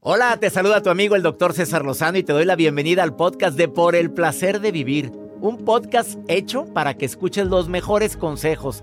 Hola, te saluda tu amigo el doctor César Lozano y te doy la bienvenida al podcast de Por el Placer de Vivir. Un podcast hecho para que escuches los mejores consejos,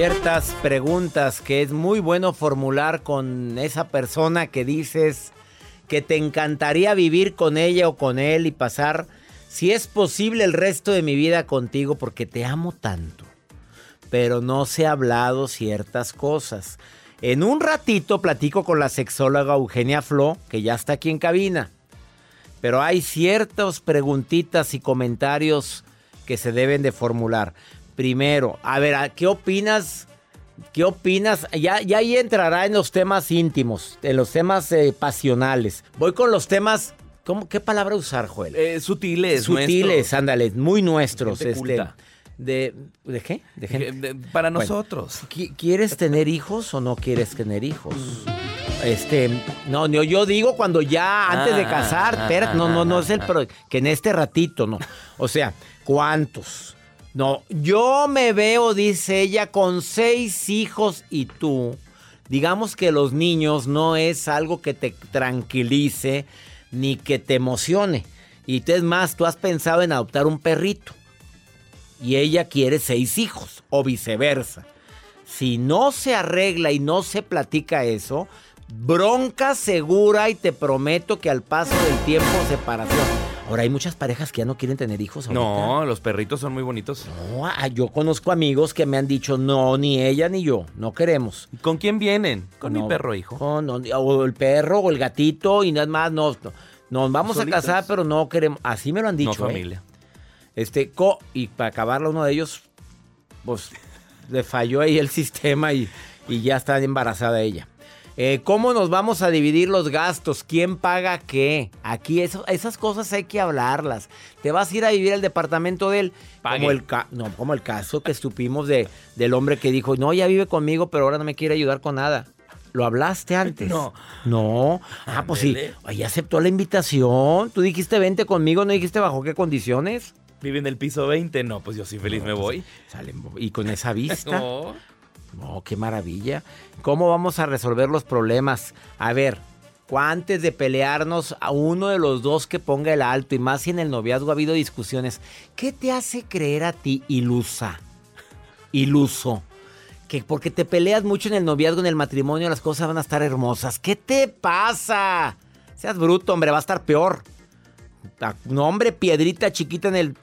Ciertas preguntas que es muy bueno formular con esa persona que dices que te encantaría vivir con ella o con él y pasar, si es posible, el resto de mi vida contigo porque te amo tanto. Pero no se ha hablado ciertas cosas. En un ratito platico con la sexóloga Eugenia Flo, que ya está aquí en cabina. Pero hay ciertas preguntitas y comentarios que se deben de formular. Primero, a ver, ¿qué opinas? ¿Qué opinas? Ya, ya ahí entrará en los temas íntimos, en los temas eh, pasionales. Voy con los temas. ¿cómo, ¿Qué palabra usar, Joel? Eh, sutiles. Sutiles, ándale, muy nuestros. Gente Este, culta. de, ¿De qué? De gente- De- Para Bueno. nosotros. Qui- ¿Quieres tener hijos o no quieres tener hijos? Este, no, no, yo digo cuando ya antes de Ah, casar, ah, espérate, no, no, no es el ah, pro- que en este ratito, no. O sea, ¿cuántos? No, yo me veo, dice ella, con seis hijos y tú. Digamos que los niños no es algo que te tranquilice ni que te emocione. Y es más, tú has pensado en adoptar un perrito y ella quiere seis hijos o viceversa. Si no se arregla y no se platica eso, bronca segura y te prometo que al paso del tiempo separación. Ahora hay muchas parejas que ya no quieren tener hijos. ahorita. No, los perritos son muy bonitos. No, ah, yo conozco amigos que me han dicho no, ni ella ni yo, no queremos. ¿Con quién vienen? Con No, mi perro, hijo. con- no, o el perro o el gatito y nada más, no, no. Nos vamos Solitos. a casar, pero no queremos. Así me lo han dicho. no ¿eh? familia. Este, co y para acabarla uno de ellos, pues le falló ahí el sistema y, y ya está embarazada ella. Eh, ¿Cómo nos vamos a dividir los gastos? ¿Quién paga qué? Aquí eso- esas cosas hay que hablarlas. Te vas a ir a vivir al departamento de él. Pague. Como el, no, como el caso que estupimos de, del hombre que dijo, no, ya vive conmigo, pero ahora no me quiere ayudar con nada. ¿Lo hablaste antes? No. No. Ah, pues sí. Ahí aceptó la invitación. Tú dijiste vente conmigo, no dijiste bajo qué condiciones. ¿Vive en el piso 20? No, pues yo sí feliz me voy. Sale, y con esa vista. No. No, qué maravilla. ¿Cómo vamos a resolver los problemas? A ver, antes de pelearnos, a uno de los dos que ponga el alto, y más si en el noviazgo ha habido discusiones, ¿qué te hace creer a ti ilusa? Iluso. Que porque te peleas mucho en el noviazgo, en el matrimonio, las cosas van a estar hermosas. ¿Qué te pasa? Seas bruto, hombre, va a estar peor. Ta- No, hombre, piedrita chiquita en el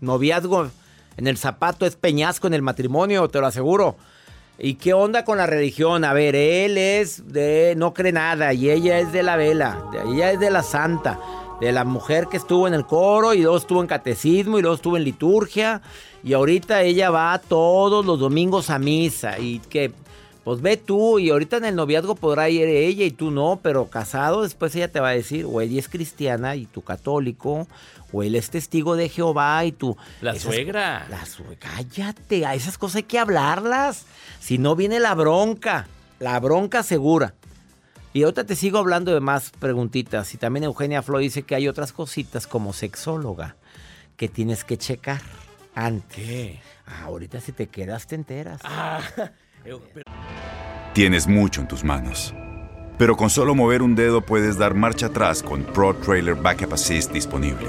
noviazgo, en el zapato es peñasco en el matrimonio, te lo aseguro. ¿Y qué onda con la religión? A ver, él es de no cree nada y ella es de la vela, ella es de la santa, de la mujer que estuvo en el coro y luego estuvo en catecismo y luego estuvo en liturgia y ahorita ella va todos los domingos a misa y que pues ve tú y ahorita en el noviazgo podrá ir ella y tú no, pero casado después ella te va a decir o ella es cristiana y tú católico o él es testigo de Jehová y tú La Esas- suegra. la sue- cállate, a esas cosas hay que hablarlas. Si no viene la bronca. la bronca segura. Y ahorita te sigo hablando de más preguntitas. Y también Eugenia Flo dice que hay otras cositas como sexóloga que tienes que checar antes. ¿Qué? Ah, ahorita si te quedas te enteras. Ah, eh, pero- Tienes mucho en tus manos. Pero con solo mover un dedo puedes dar marcha atrás con Pro Trailer Backup Assist disponible.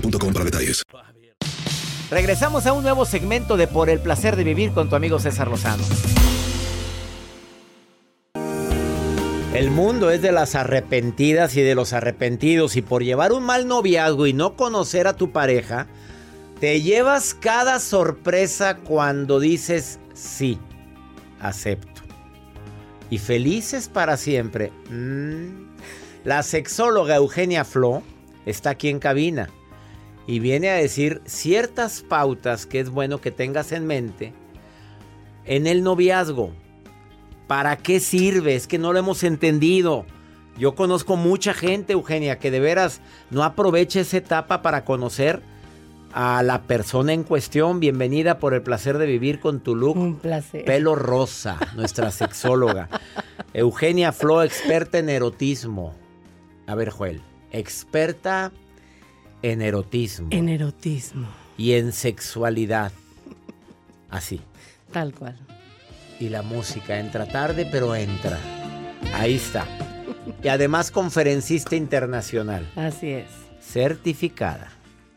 boostmobile.com para detalles. Regresamos a un nuevo segmento de Por el placer de vivir con tu amigo César Lozano. El mundo es de las arrepentidas y de los arrepentidos y por llevar un mal noviazgo y no conocer a tu pareja, te llevas cada sorpresa cuando dices sí, acepto. Y felices para siempre. Mm. La sexóloga Eugenia Flo está aquí en cabina y viene a decir ciertas pautas que es bueno que tengas en mente en el noviazgo. ¿Para qué sirve? Es que no lo hemos entendido. Yo conozco mucha gente, Eugenia, que de veras no aprovecha esa etapa para conocer a la persona en cuestión. Bienvenida por el placer de vivir con tu look. Un placer. Pelo rosa, nuestra sexóloga. Eugenia Flo, experta en erotismo. A ver, Joel, experta en erotismo En erotismo, y en sexualidad. Así. tal cual. Y la música entra tarde, pero entra. Ahí está. Y además conferencista internacional, Así es. certificada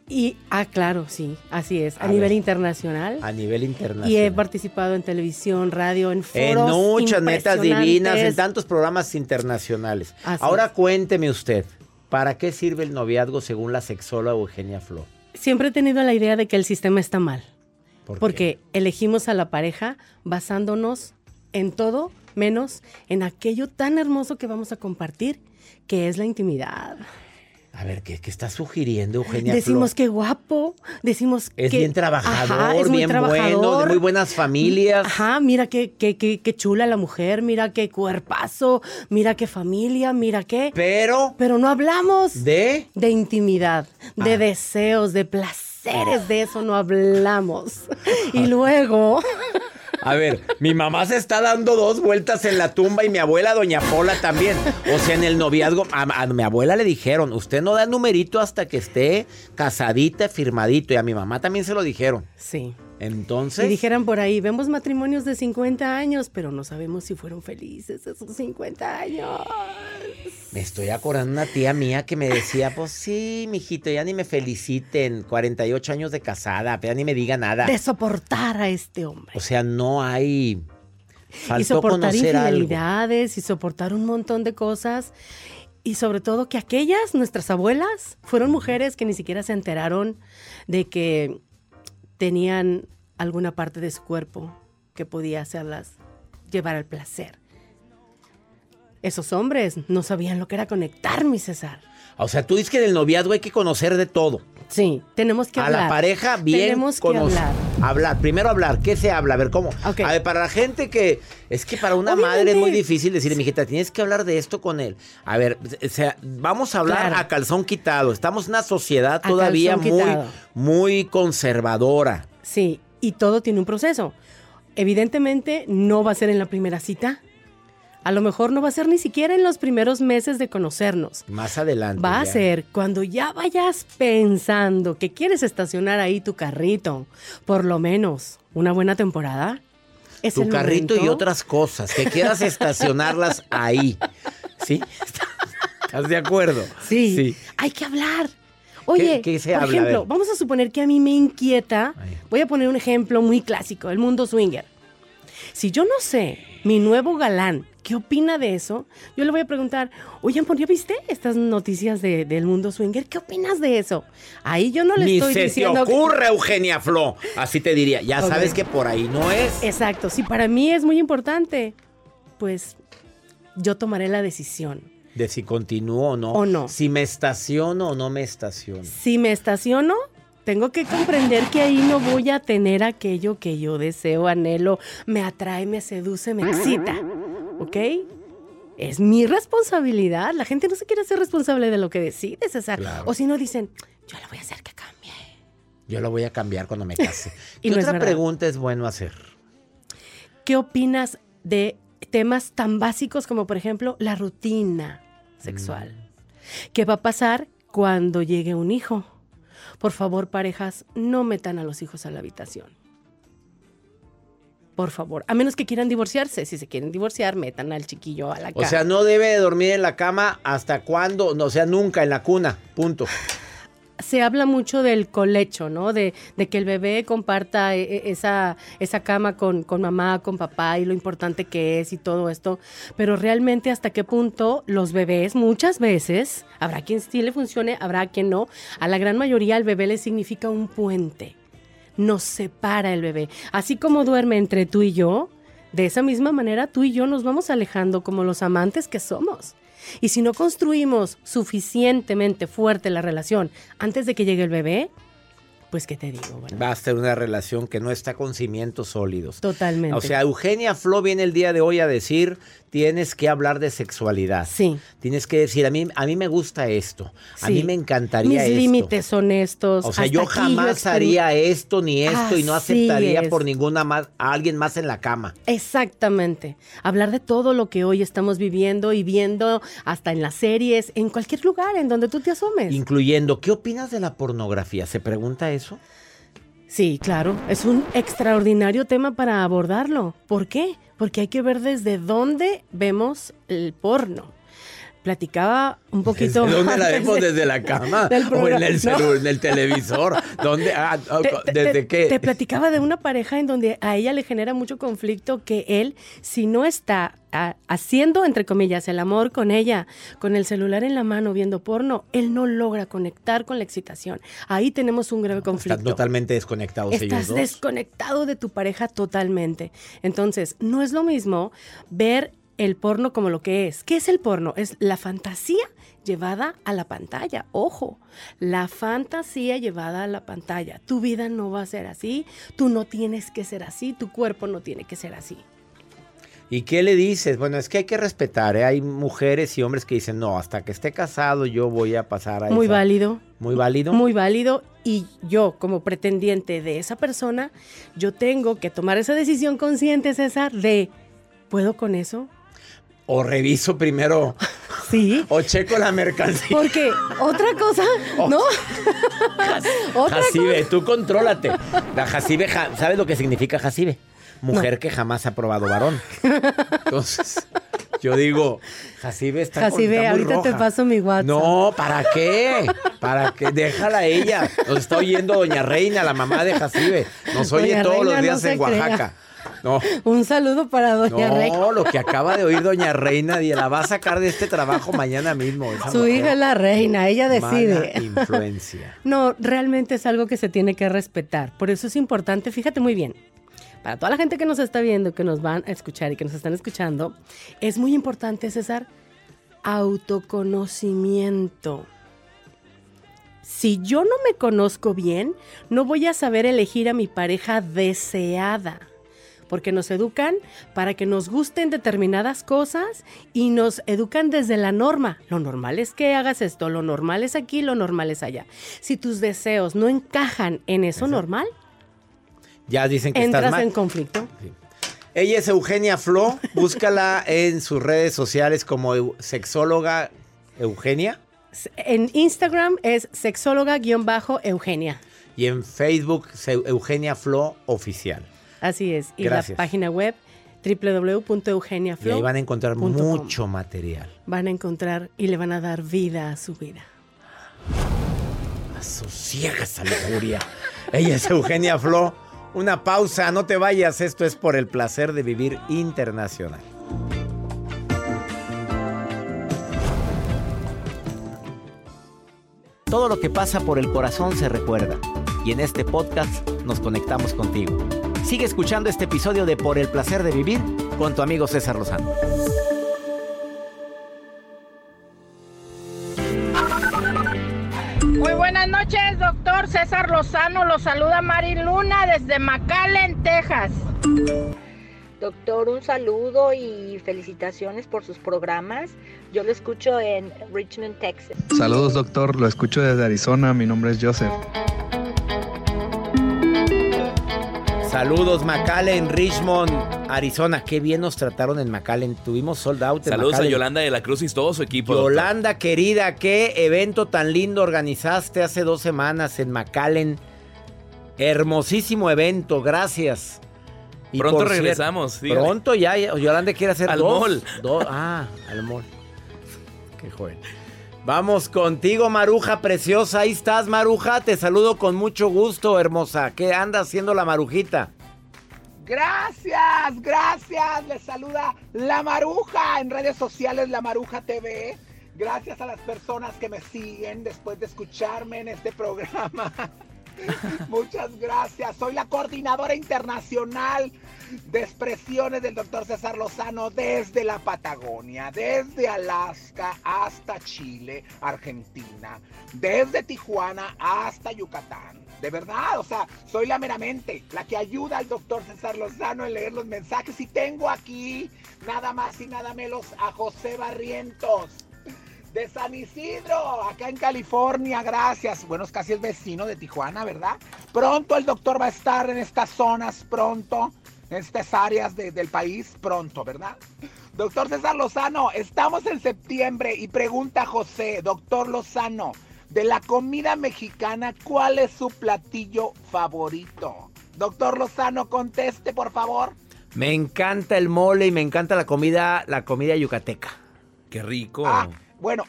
Y, ah, claro, sí, así es. A, A nivel ver. internacional. a nivel internacional. Y he participado en televisión, radio, en En foros muchas metas divinas, en tantos programas internacionales. Así Ahora es. cuénteme usted, ¿para qué sirve el noviazgo según la sexóloga Eugenia Flo? Siempre he tenido la idea de que el sistema está mal. ¿Por qué? Porque elegimos a la pareja basándonos en todo menos en aquello tan hermoso que vamos a compartir, que es la intimidad. A ver, ¿qué, qué está sugiriendo Eugenia Decimos Flo? que guapo, decimos Es que... bien trabajador, Ajá, es muy bien bueno, de muy buenas familias. Ajá, mira qué, qué, qué, qué chula la mujer, mira qué cuerpazo, mira qué familia, mira qué... Pero, Pero no hablamos ¿de? de intimidad, de Ah. deseos, de placeres, de eso no hablamos. Y luego, A ver, mi mamá se está dando dos vueltas en la tumba y mi abuela, doña Pola, también. O sea, en el noviazgo, a, mi abuela le dijeron, usted no da numerito hasta que esté casadita, firmadito. Y a mi mamá también se lo dijeron. sí. Entonces, Y dijeran por ahí, vemos matrimonios de 50 años, pero no sabemos si fueron felices esos 50 años. me estoy acordando una tía mía que me decía, pues sí, mijito, ya ni me feliciten, 48 años de casada, ya ni me diga nada. De soportar a este hombre. O sea, no hay... y Faltó soportar conocer algo. infidelidades y soportar un montón de cosas. Y sobre todo que aquellas, nuestras abuelas, fueron mujeres que ni siquiera se enteraron de que tenían alguna parte de su cuerpo que podía hacerlas llevar al placer. Esos hombres no sabían lo que era conectar, mi César. O sea, tú dices que del noviazgo hay que conocer de todo. Sí, tenemos que a hablar. la pareja bien Tenemos que hablar. Hablar, primero hablar, ¿qué se habla? A ver, ¿cómo? Ok. A ver, para la gente que es que para una madre es muy difícil decirle, mijita, tienes que hablar de esto con él. A ver, o sea, vamos a hablar Claro. a calzón quitado. Estamos en una sociedad A todavía muy quitado. muy conservadora. Sí, y todo tiene un proceso. Evidentemente no va a ser en la primera cita. A lo mejor no va a ser ni siquiera en los primeros meses de conocernos. Más adelante. Va a ya. ser cuando ya vayas pensando que quieres estacionar ahí tu carrito, por lo menos una buena temporada. Es tu el carrito y otras cosas, que quieras estacionarlas ahí. ¿Sí? ¿Estás de acuerdo? Sí, hay que hablar. Oye, ¿Qué- qué se por habla? Ejemplo, vamos a suponer que a mí me inquieta. Ay. Voy a poner un ejemplo muy clásico, el mundo swinger. Si yo no sé, mi nuevo galán, ¿qué opina de eso? Yo le voy a preguntar, oye, amor, ¿ya viste estas noticias de- del mundo swinger? ¿Qué opinas de eso? Ahí yo no le Ni estoy se te diciendo... que- ocurre, Eugenia Flo. Así te diría. Ya sabes que por ahí no es. Exacto, si para mí es muy importante, pues yo tomaré la decisión. De si continúo o no. O no. Si me estaciono o no me estaciono. Si me estaciono, tengo que comprender que ahí no voy a tener aquello que yo deseo, anhelo, me atrae, me seduce, me excita. ¿Ok? Es mi responsabilidad. La gente no se quiere hacer responsable de lo que decide, César. Claro. O si no dicen, yo le voy a hacer que cambie. Yo lo voy a cambiar cuando me case. Y ¿Qué no otra pregunta es bueno hacer? ¿Qué opinas de temas tan básicos como, por ejemplo, la rutina sexual? ¿Qué va a pasar cuando llegue un hijo? Por favor, parejas, no metan a los hijos a la habitación. Por favor, a menos que quieran divorciarse. Si se quieren divorciar, metan al chiquillo a la O cama. sea, no debe de dormir en la cama hasta cuándo, no, o sea, nunca en la cuna, punto. se habla mucho del colecho, ¿no? De, de que el bebé comparta e- e- esa, esa cama con, con mamá, con papá y lo importante que es y todo esto. Pero realmente hasta qué punto los bebés muchas veces, habrá quien sí le funcione, habrá quien no, a la gran mayoría el bebé le significa un puente. Nos separa el bebé. Así como duerme entre tú y yo, de esa misma manera tú y yo nos vamos alejando como los amantes que somos. Y si no construimos suficientemente fuerte la relación antes de que llegue el bebé, pues qué te digo, ¿verdad? Va a ser una relación que no está con cimientos sólidos. Totalmente. O sea, Eugenia Flo viene el día de hoy a decir, tienes que hablar de sexualidad. Sí. Tienes que decir, a mí, a mí me gusta esto. A Sí. mí me encantaría Mis esto. límites son estos. O sea, yo jamás haría esto ni esto y no aceptaría es. por ninguna más a alguien más en la cama. Exactamente. Hablar de todo lo que hoy estamos viviendo y viendo hasta en las series, en cualquier lugar en donde tú te asomes. Incluyendo, ¿qué opinas de la pornografía? ¿Se pregunta eso? Sí, claro, es un extraordinario tema para abordarlo. ¿Por qué? Porque hay que ver desde dónde vemos el porno. Platicaba un poquito. ¿Desde dónde la vemos? de- ¿Desde la cama? del ¿O en el, No. en el televisor? ¿Dónde? Ah, Te- ¿Desde te- qué? Te platicaba de una pareja en donde a ella le genera mucho conflicto que él, si no está ah, haciendo, entre comillas, el amor con ella, con el celular en la mano viendo porno, él no logra conectar con la excitación. Ahí tenemos un grave conflicto. Están totalmente desconectados ellos Estás dos. desconectado de tu pareja totalmente. Entonces, no es lo mismo ver el porno como lo que es. ¿Qué es el porno? Es la fantasía llevada a la pantalla. Ojo, la fantasía llevada a la pantalla. Tu vida no va a ser así, tú no tienes que ser así, tu cuerpo no tiene que ser así. ¿Y qué le dices? Bueno, es que hay que respetar. ¿eh? Hay mujeres y hombres que dicen, no, hasta que esté casado yo voy a pasar a Muy esa-". válido. Muy válido. Muy válido y yo como pretendiente de esa persona, yo tengo que tomar esa decisión consciente, César, de, ¿puedo con eso? O reviso primero, Sí. o checo la mercancía. Porque otra cosa, ¿no? otra Jacibe, tú contrólate. La Jacibe, ja- ¿sabes lo que significa Jacibe? Mujer que jamás ha probado varón. Entonces, yo digo, Jacibe está, Jacibe, está muy ahorita te paso mi WhatsApp. No, ¿para qué? ¿Para qué? Déjala a ella. Nos está oyendo Doña Reina, la mamá de Jacibe. Nos oye todos Reina, los días en Oaxaca. No, Un saludo para Doña no, Reina. lo que acaba de oír Doña Reina y la va a sacar de este trabajo mañana mismo. Su mujer. hija es la reina, ella Mala decide. influencia. No, realmente es algo que se tiene que respetar. Por eso es importante, fíjate muy bien, para toda la gente que nos está viendo, que nos van a escuchar y que nos están escuchando, es muy importante, César, autoconocimiento. Si yo no me conozco bien, no voy a saber elegir a mi pareja deseada. Porque nos educan para que nos gusten determinadas cosas y nos educan desde la norma. Lo normal es que hagas esto, lo normal es aquí, lo normal es allá. Si tus deseos no encajan en eso normal, Ya dicen que entras estás mal. en conflicto. Ella es Eugenia Flo. Búscala en sus redes sociales como sexóloga Eugenia En Instagram es sexóloga-eugenia. y en Facebook Eugenia Flo Oficial. Así es. Y Gracias. la página web Y www.eugeniaflow. ahí van a encontrar com. mucho material. Van a encontrar y le van a dar vida a su vida. Asosiega esa lujuria. Ella es Eugenia Flo. Una pausa, no te vayas. Esto es por el placer de vivir internacional. Todo lo que pasa por el corazón se recuerda. Y en este podcast nos conectamos contigo. Sigue escuchando este episodio de Por el placer de vivir con tu amigo César Lozano. Muy buenas noches, doctor César Lozano. Lo saluda Mari Luna desde McAllen, Texas. Doctor, un saludo y felicitaciones por sus programas. Yo lo escucho en Richmond, Texas. Saludos, doctor. Lo escucho desde Arizona. Mi nombre es Joseph. Saludos, McAllen, Richmond, Arizona. Qué bien nos trataron en McAllen. Tuvimos sold out en Saludos a. Yolanda de la Cruz y todo su equipo. doctor. Yolanda, querida, qué evento tan lindo organizaste hace dos semanas en McAllen. Hermosísimo evento, gracias. Y Pronto regresamos. Pronto ya, ya, Yolanda quiere hacer Al dos. mall. dos- ah, al mall. Qué joven. Vamos contigo, Maruja preciosa. Ahí estás, Maruja. Te saludo con mucho gusto, hermosa. ¿Qué anda haciendo la Marujita? Gracias, gracias. Les saluda La Maruja en redes sociales La Maruja TV. Gracias a las personas que me siguen después de escucharme en este programa. Muchas gracias. Soy la coordinadora internacional de expresiones del doctor César Lozano desde la Patagonia, desde Alaska hasta Chile, Argentina, desde Tijuana hasta Yucatán. De verdad, o sea, soy la meramente, la que ayuda al doctor César Lozano en leer los mensajes y tengo aquí nada más y nada menos a José Barrientos de San Isidro, acá en California, gracias. Bueno, es casi el vecino de Tijuana, ¿verdad? Pronto el doctor va a estar en estas zonas, pronto, en estas áreas de- del país, pronto, ¿verdad? Doctor César Lozano, estamos en septiembre y pregunta José, doctor Lozano, de la comida mexicana, ¿cuál es su platillo favorito? Doctor Lozano, conteste, por favor. Me encanta el mole y me encanta la comida, la comida yucateca. Qué rico. Ah, bueno,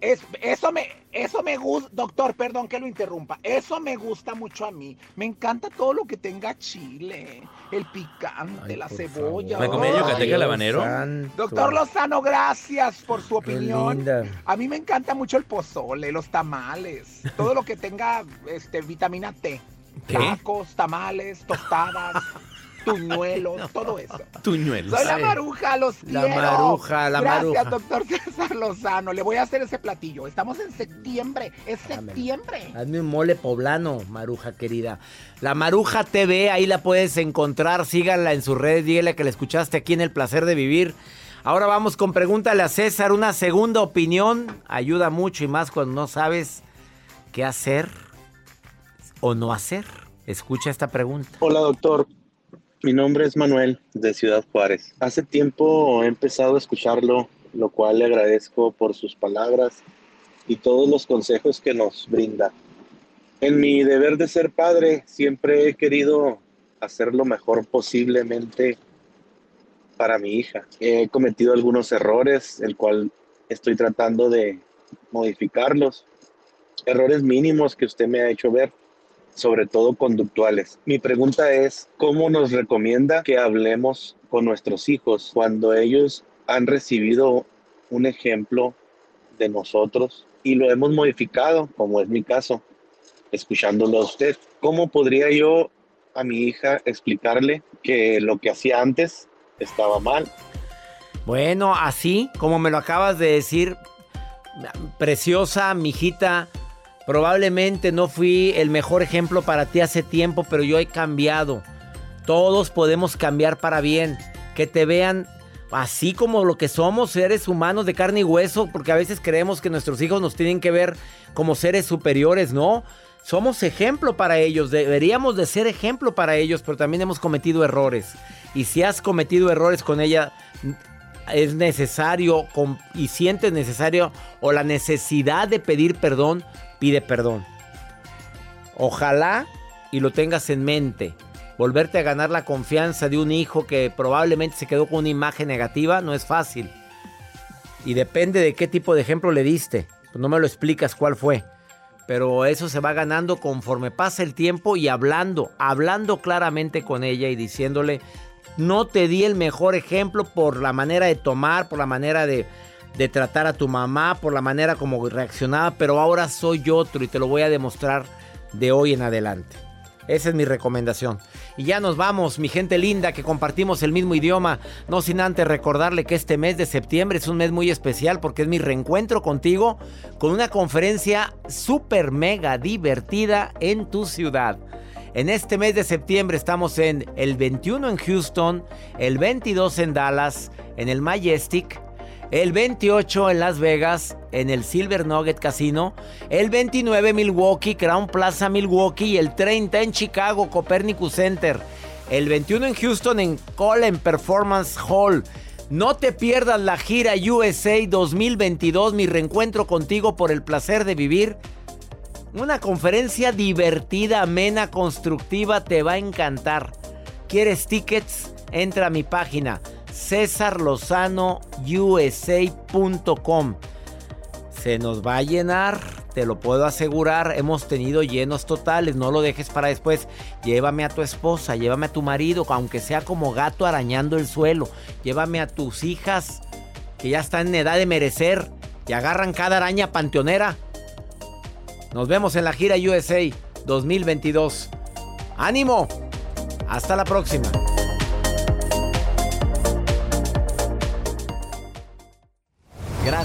es- eso me, eso me gusta, doctor, perdón que lo interrumpa. Eso me gusta mucho a mí. Me encanta todo lo que tenga chile, el picante, Ay, la cebolla. ¿La comida Ay, yucateca, el habanero? santo. Doctor Lozano, gracias por su opinión. A mí me encanta mucho el pozole, los tamales, todo lo que tenga este, vitamina T. ¿Qué? Tacos, tamales, tostadas, tuñuelos, todo eso. Tuñuelos. Soy la maruja, los la quiero. maruja, la Gracias, maruja. doctor César Lozano. Le voy a hacer ese platillo. Estamos en septiembre. Es septiembre. Hazme un mole poblano, Maruja querida. La Maruja TV, ahí la puedes encontrar. Síganla en sus redes. Dígale que la escuchaste aquí en El Placer de Vivir. Ahora vamos con Pregúntale a César. Una segunda opinión ayuda mucho y más cuando no sabes qué hacer o no hacer. Escucha esta pregunta. Hola doctor, mi nombre es Manuel de Ciudad Juárez. Hace tiempo he empezado a escucharlo, lo cual le agradezco por sus palabras y todos los consejos que nos brinda. En mi deber de ser padre siempre he querido hacer lo mejor posiblemente para mi hija. He cometido algunos errores, el cual estoy tratando de modificarlos. Errores mínimos que usted me ha hecho ver sobre todo conductuales. Mi pregunta es, ¿cómo nos recomienda que hablemos con nuestros hijos cuando ellos han recibido un ejemplo de nosotros y lo hemos modificado, como es mi caso, escuchándolo a usted? ¿Cómo podría yo a mi hija explicarle que lo que hacía antes estaba mal? Bueno, así como me lo acabas de decir, preciosa, mijita, probablemente no fui el mejor ejemplo para ti hace tiempo, pero yo he cambiado. Todos podemos cambiar para bien. Que te vean así como lo que somos, seres humanos de carne y hueso, porque a veces creemos que nuestros hijos nos tienen que ver como seres superiores, ¿no? Somos ejemplo para ellos, deberíamos de ser ejemplo para ellos, pero también hemos cometido errores. Y si has cometido errores con ella, es necesario y sientes necesario o la necesidad de pedir perdón, pide perdón. Ojalá y lo tengas en mente. Volverte a ganar la confianza de un hijo que probablemente se quedó con una imagen negativa no es fácil. Y depende de qué tipo de ejemplo le diste. Pues no me lo explicas cuál fue. pero eso se va ganando conforme pasa el tiempo y hablando, hablando claramente con ella y diciéndole, no te di el mejor ejemplo por la manera de tomar, por la manera de, de tratar a tu mamá, por la manera como reaccionaba, pero ahora soy otro y te lo voy a demostrar de hoy en adelante. Esa es mi recomendación. Y ya nos vamos, mi gente linda, que compartimos el mismo idioma. No sin antes recordarle que este mes de septiembre es un mes muy especial porque es mi reencuentro contigo con una conferencia súper mega divertida en tu ciudad. En este mes de septiembre estamos en el 21 en Houston, el 22 en Dallas, en el Majestic, el 28 en Las Vegas, en el Silver Nugget Casino, el 29 en Milwaukee, Crown Plaza Milwaukee y el 30 en Chicago, Copernicus Center, el 21 en Houston en Colin Performance Hall. No te pierdas la gira USA 2022, mi reencuentro contigo por el placer de vivir. Una conferencia divertida, amena, constructiva, te va a encantar. ¿Quieres tickets? Entra a mi página cesarlozanousa.com. Se nos va a llenar, te lo puedo asegurar. Hemos tenido llenos totales, no lo dejes para después. Llévame a tu esposa, llévame a tu marido, aunque sea como gato arañando el suelo. Llévame a tus hijas, que ya están en edad de merecer y agarran cada araña panteonera. Nos vemos en la gira USA 2022. ¡Ánimo! Hasta la próxima.